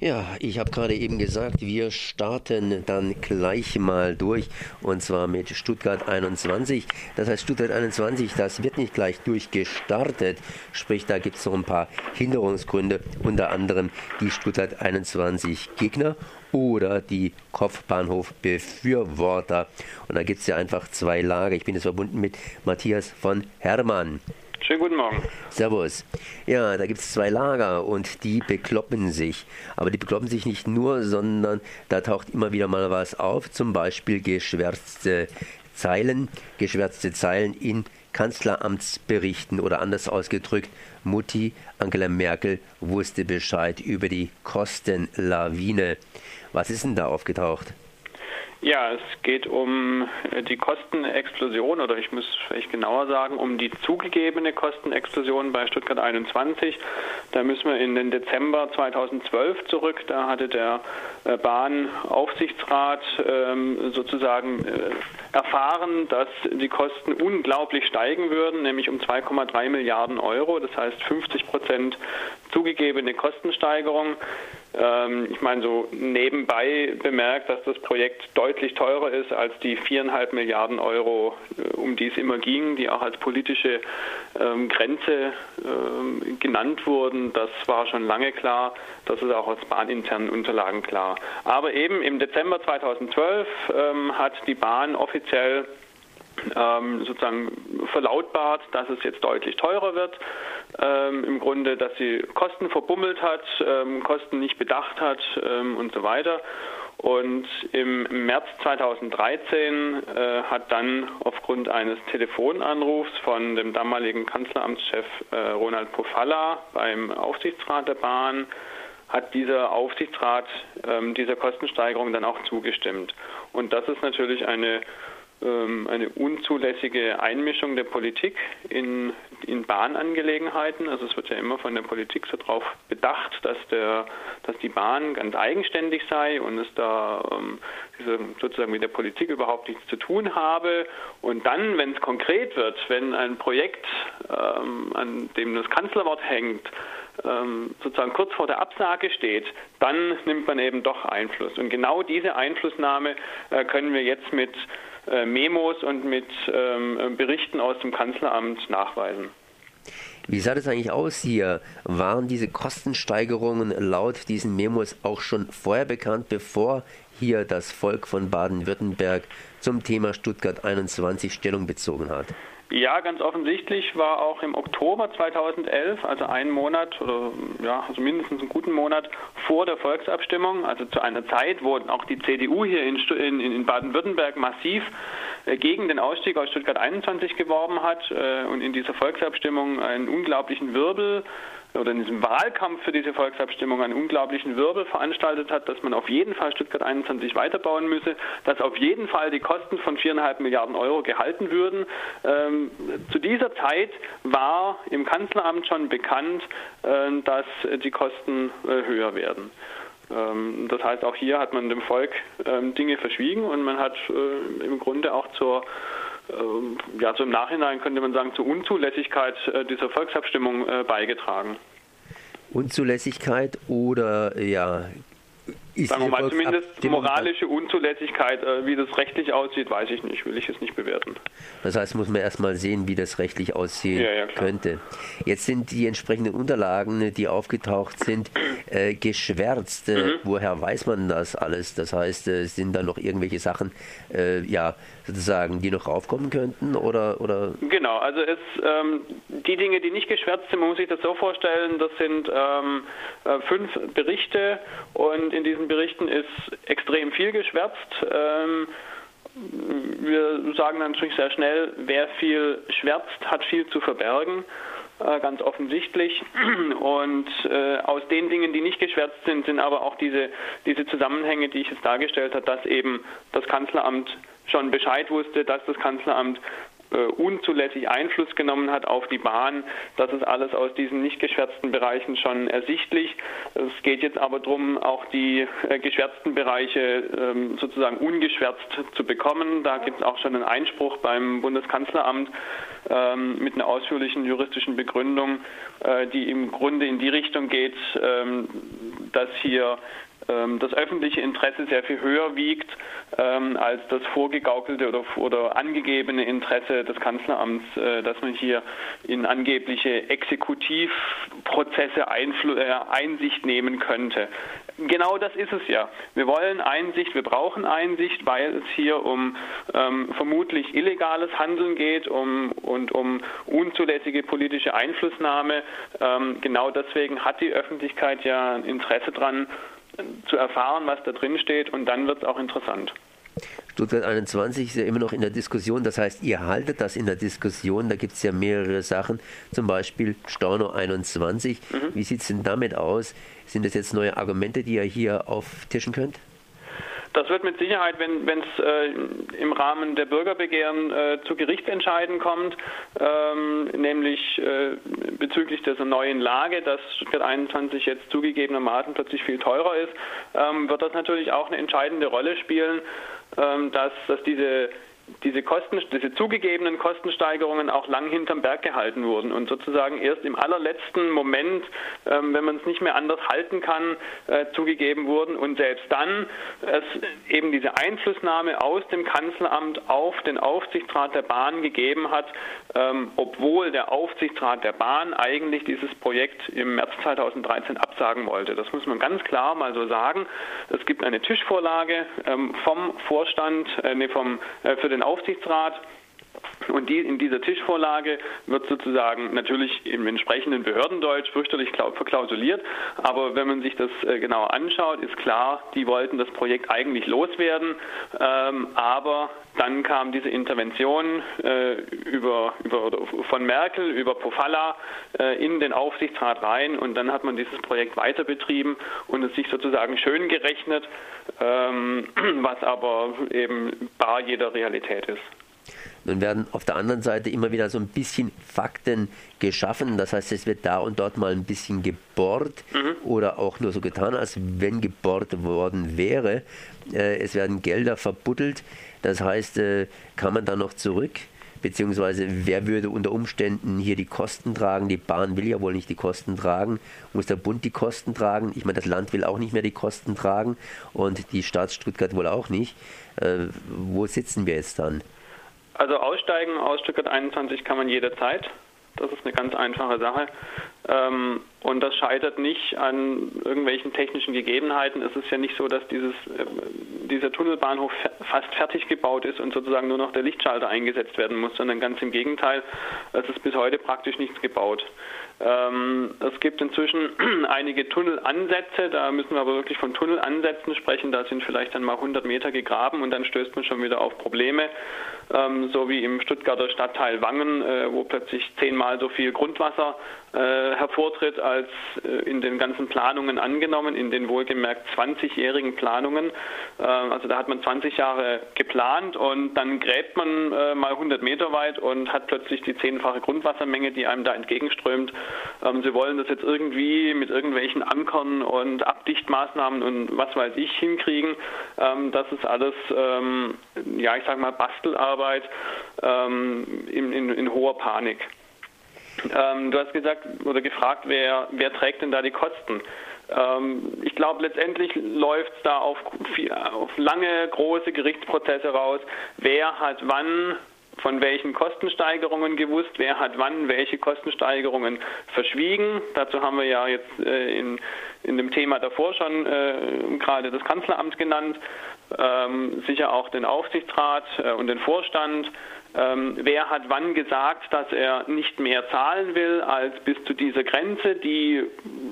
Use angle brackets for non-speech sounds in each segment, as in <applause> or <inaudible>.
Ja, ich habe gerade eben gesagt, wir starten dann gleich mal durch und zwar mit Stuttgart 21. Das heißt, Stuttgart 21, das wird nicht gleich durchgestartet, sprich, da gibt es noch ein paar Hinderungsgründe, unter anderem die Stuttgart 21 Gegner oder die Kopfbahnhof-Befürworter. Und da gibt es ja einfach zwei Lager. Ich bin jetzt verbunden mit Matthias von Hermann. Schönen guten Morgen. Servus. Ja, da gibt es zwei Lager und die bekloppen sich. Aber die bekloppen sich nicht nur, sondern da taucht immer wieder mal was auf, zum Beispiel geschwärzte Zeilen, geschwärzte Zeilen in Kanzleramtsberichten oder anders ausgedrückt, Mutti Angela Merkel wusste Bescheid über die Kostenlawine. Was ist denn da aufgetaucht? Ja, es geht um äh, die Kostenexplosion oder ich muss vielleicht genauer sagen, um die zugegebene Kostenexplosion bei Stuttgart 21. Da müssen wir in den Dezember 2012 zurück. Da hatte der äh, Bahnaufsichtsrat ähm, sozusagen äh, erfahren, dass die Kosten unglaublich steigen würden, nämlich um 2,3 Milliarden Euro. Das heißt 50 Prozent zugegebene Kostensteigerung. Ähm, ich meine, so nebenbei bemerkt, dass das Projekt deutlich teurer ist als die viereinhalb Milliarden Euro, äh, um die es immer ging, die auch als politische ähm, Grenze ähm, genannt wurden. Das war schon lange klar. Das ist auch aus bahninternen Unterlagen klar. Aber eben im Dezember 2012 ähm, hat die Bahn offiziell ähm, sozusagen verlautbart, dass es jetzt deutlich teurer wird. Ähm, Im Grunde, dass sie Kosten verbummelt hat, ähm, Kosten nicht bedacht hat ähm, und so weiter. Und im März 2013 äh, hat dann aufgrund eines Telefonanrufs von dem damaligen Kanzleramtschef äh, Ronald Pofalla beim Aufsichtsrat der Bahn hat dieser Aufsichtsrat ähm, dieser Kostensteigerung dann auch zugestimmt. Und das ist natürlich eine eine unzulässige Einmischung der Politik in, in Bahnangelegenheiten. Also es wird ja immer von der Politik so darauf bedacht, dass, der, dass die Bahn ganz eigenständig sei und es da ähm, sozusagen mit der Politik überhaupt nichts zu tun habe. Und dann, wenn es konkret wird, wenn ein Projekt, ähm, an dem das Kanzlerwort hängt, ähm, sozusagen kurz vor der Absage steht, dann nimmt man eben doch Einfluss. Und genau diese Einflussnahme äh, können wir jetzt mit äh, Memos und mit ähm, Berichten aus dem Kanzleramt nachweisen. Wie sah das eigentlich aus hier? Waren diese Kostensteigerungen laut diesen Memos auch schon vorher bekannt, bevor hier das Volk von Baden-Württemberg zum Thema Stuttgart 21 Stellung bezogen hat? Ja, ganz offensichtlich war auch im Oktober 2011, also einen Monat oder ja, also mindestens einen guten Monat vor der Volksabstimmung, also zu einer Zeit, wo auch die CDU hier in, in, in Baden-Württemberg massiv gegen den Ausstieg aus Stuttgart 21 geworben hat äh, und in dieser Volksabstimmung einen unglaublichen Wirbel oder in diesem Wahlkampf für diese Volksabstimmung einen unglaublichen Wirbel veranstaltet hat, dass man auf jeden Fall Stuttgart 21 weiterbauen müsse, dass auf jeden Fall die Kosten von viereinhalb Milliarden Euro gehalten würden. Ähm, zu dieser Zeit war im Kanzleramt schon bekannt, äh, dass die Kosten äh, höher werden. Ähm, das heißt, auch hier hat man dem Volk ähm, Dinge verschwiegen und man hat äh, im Grunde auch zur ähm, ja, so im Nachhinein könnte man sagen, zur Unzulässigkeit äh, dieser Volksabstimmung äh, beigetragen. Unzulässigkeit oder ja ist Sagen wir mal, zumindest moralische Unzulässigkeit, äh, wie das rechtlich aussieht, weiß ich nicht, will ich es nicht bewerten. Das heißt, muss man erstmal sehen, wie das rechtlich aussehen ja, ja, könnte. Jetzt sind die entsprechenden Unterlagen, die aufgetaucht sind, äh, geschwärzt. Äh, mhm. Woher weiß man das alles? Das heißt, äh, sind da noch irgendwelche Sachen, äh, ja, sozusagen, die noch raufkommen könnten? Oder, oder? Genau, also es, ähm, die Dinge, die nicht geschwärzt sind, man muss sich das so vorstellen, das sind ähm, äh, fünf Berichte und in diesen Berichten ist extrem viel geschwärzt. Ähm, wir sagen natürlich sehr schnell, wer viel schwärzt, hat viel zu verbergen äh, ganz offensichtlich. <clears throat> Und äh, aus den Dingen, die nicht geschwärzt sind, sind aber auch diese, diese Zusammenhänge, die ich jetzt dargestellt habe, dass eben das Kanzleramt schon Bescheid wusste, dass das Kanzleramt äh, unzulässig Einfluss genommen hat auf die Bahn. Das ist alles aus diesen nicht geschwärzten Bereichen schon ersichtlich. Es geht jetzt aber darum, auch die äh, geschwärzten Bereiche ähm, sozusagen ungeschwärzt zu bekommen. Da gibt es auch schon einen Einspruch beim Bundeskanzleramt ähm, mit einer ausführlichen juristischen Begründung, äh, die im Grunde in die Richtung geht, ähm, dass hier das öffentliche Interesse sehr viel höher wiegt ähm, als das vorgegaukelte oder, oder angegebene Interesse des Kanzleramts, äh, dass man hier in angebliche Exekutivprozesse Einfl äh, Einsicht nehmen könnte. Genau das ist es ja. Wir wollen Einsicht, wir brauchen Einsicht, weil es hier um ähm, vermutlich illegales Handeln geht um, und um unzulässige politische Einflussnahme. Ähm, genau deswegen hat die Öffentlichkeit ja ein Interesse daran, zu erfahren, was da drin steht und dann wird es auch interessant. Stuttgart 21 ist ja immer noch in der Diskussion, das heißt, ihr haltet das in der Diskussion, da gibt es ja mehrere Sachen, zum Beispiel Storno 21. Mhm. Wie sieht es denn damit aus? Sind das jetzt neue Argumente, die ihr hier auftischen könnt? Das wird mit Sicherheit, wenn es äh, im Rahmen der Bürgerbegehren äh, zu Gerichtsentscheiden kommt, ähm, nämlich äh, bezüglich dieser neuen Lage, dass Stuttgart 21 jetzt zugegebenermaßen plötzlich viel teurer ist, ähm, wird das natürlich auch eine entscheidende Rolle spielen, ähm, dass, dass diese diese, Kosten, diese zugegebenen Kostensteigerungen auch lang hinterm Berg gehalten wurden und sozusagen erst im allerletzten Moment, ähm, wenn man es nicht mehr anders halten kann, äh, zugegeben wurden und selbst dann es eben diese Einflussnahme aus dem Kanzleramt auf den Aufsichtsrat der Bahn gegeben hat, ähm, obwohl der Aufsichtsrat der Bahn eigentlich dieses Projekt im März 2013 absagen wollte. Das muss man ganz klar mal so sagen. Es gibt eine Tischvorlage ähm, vom Vorstand, äh, nee, vom, äh, für den den Aufsichtsrat. Und die, in dieser Tischvorlage wird sozusagen natürlich im entsprechenden Behördendeutsch fürchterlich verklausuliert. Aber wenn man sich das äh, genauer anschaut, ist klar, die wollten das Projekt eigentlich loswerden. Ähm, aber dann kam diese Intervention äh, über, über, von Merkel über Pofalla äh, in den Aufsichtsrat rein und dann hat man dieses Projekt weiter betrieben und es sich sozusagen schön gerechnet, ähm, <clears throat> was aber eben bar jeder Realität ist. Nun werden auf der anderen Seite immer wieder so ein bisschen Fakten geschaffen. Das heißt, es wird da und dort mal ein bisschen gebohrt mhm. oder auch nur so getan, als wenn gebohrt worden wäre. Äh, es werden Gelder verbuddelt. Das heißt, äh, kann man da noch zurück? Beziehungsweise wer würde unter Umständen hier die Kosten tragen? Die Bahn will ja wohl nicht die Kosten tragen. Muss der Bund die Kosten tragen? Ich meine, das Land will auch nicht mehr die Kosten tragen und die Stadt Stuttgart wohl auch nicht. Äh, wo sitzen wir jetzt dann? Also aussteigen aus Stuttgart 21 kann man jederzeit. Das ist eine ganz einfache Sache. Ähm, und das scheitert nicht an irgendwelchen technischen Gegebenheiten. Es ist ja nicht so, dass dieses, äh, dieser Tunnelbahnhof fast fertig gebaut ist und sozusagen nur noch der Lichtschalter eingesetzt werden muss, sondern ganz im Gegenteil, es ist bis heute praktisch nichts gebaut. Ähm, es gibt inzwischen <clears throat> einige Tunnelansätze, da müssen wir aber wirklich von Tunnelansätzen sprechen. Da sind vielleicht dann mal 100 Meter gegraben und dann stößt man schon wieder auf Probleme, ähm, so wie im Stuttgarter Stadtteil Wangen, äh, wo plötzlich zehnmal so viel Grundwasser äh, hervortritt als äh, in den ganzen Planungen angenommen, in den wohlgemerkt 20-jährigen Planungen. Äh, also da hat man 20 Jahre geplant und dann gräbt man äh, mal 100 Meter weit und hat plötzlich die zehnfache Grundwassermenge, die einem da entgegenströmt. Ähm, sie wollen das jetzt irgendwie mit irgendwelchen Ankern und Abdichtmaßnahmen und was weiß ich hinkriegen. Ähm, das ist alles, ähm, ja, ich sage mal, Bastelarbeit in, in, in hoher Panik. Ähm, du hast gesagt oder gefragt, wer, wer trägt denn da die Kosten? Ähm, ich glaube, letztendlich läuft es da auf, auf lange, große Gerichtsprozesse raus. Wer hat wann von welchen Kostensteigerungen gewusst, wer hat wann welche Kostensteigerungen verschwiegen. Dazu haben wir ja jetzt äh, in, in dem Thema davor schon äh, gerade das Kanzleramt genannt, ähm, sicher auch den Aufsichtsrat äh, und den Vorstand. Ähm, wer hat wann gesagt, dass er nicht mehr zahlen will als bis zu dieser Grenze, die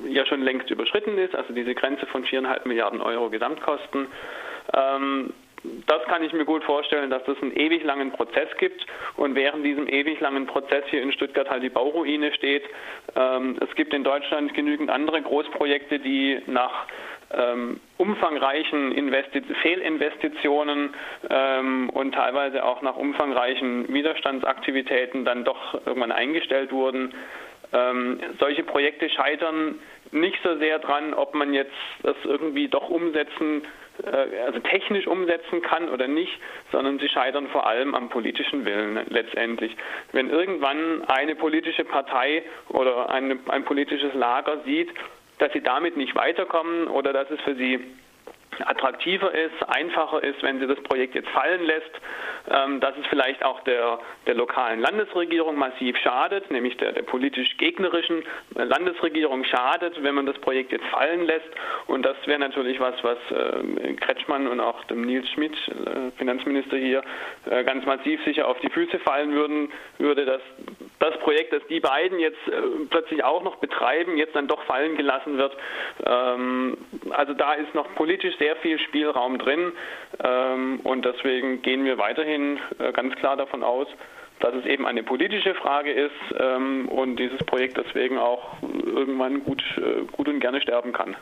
ja schon längst überschritten ist, also diese Grenze von viereinhalb Milliarden Euro Gesamtkosten. Ähm, das kann ich mir gut vorstellen, dass es einen ewig langen Prozess gibt und während diesem ewig langen Prozess hier in Stuttgart halt die Bauruine steht. Ähm, es gibt in Deutschland genügend andere Großprojekte, die nach ähm, umfangreichen Investi Fehlinvestitionen ähm, und teilweise auch nach umfangreichen Widerstandsaktivitäten dann doch irgendwann eingestellt wurden. Ähm, solche Projekte scheitern nicht so sehr dran, ob man jetzt das irgendwie doch umsetzen äh, also technisch umsetzen kann oder nicht, sondern sie scheitern vor allem am politischen Willen letztendlich. Wenn irgendwann eine politische Partei oder eine, ein politisches Lager sieht, dass sie damit nicht weiterkommen oder dass es für sie attraktiver ist, einfacher ist, wenn sie das Projekt jetzt fallen lässt, ähm, dass es vielleicht auch der, der lokalen Landesregierung massiv schadet, nämlich der, der politisch gegnerischen Landesregierung schadet, wenn man das Projekt jetzt fallen lässt. Und das wäre natürlich was, was äh, Kretschmann und auch dem Nils Schmidt, äh, Finanzminister hier, äh, ganz massiv sicher auf die Füße fallen würden, würde, dass das Projekt, das die beiden jetzt äh, plötzlich auch noch betreiben, jetzt dann doch fallen gelassen wird. Ähm, also da ist noch politisch sehr viel Spielraum drin ähm, und deswegen gehen wir weiterhin äh, ganz klar davon aus, dass es eben eine politische Frage ist ähm, und dieses Projekt deswegen auch irgendwann gut, äh, gut und gerne sterben kann.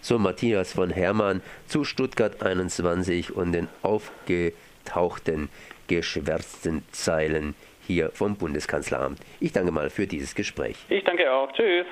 So Matthias von Hermann zu Stuttgart 21 und den aufgetauchten, geschwärzten Zeilen hier vom Bundeskanzleramt. Ich danke mal für dieses Gespräch. Ich danke auch. Tschüss.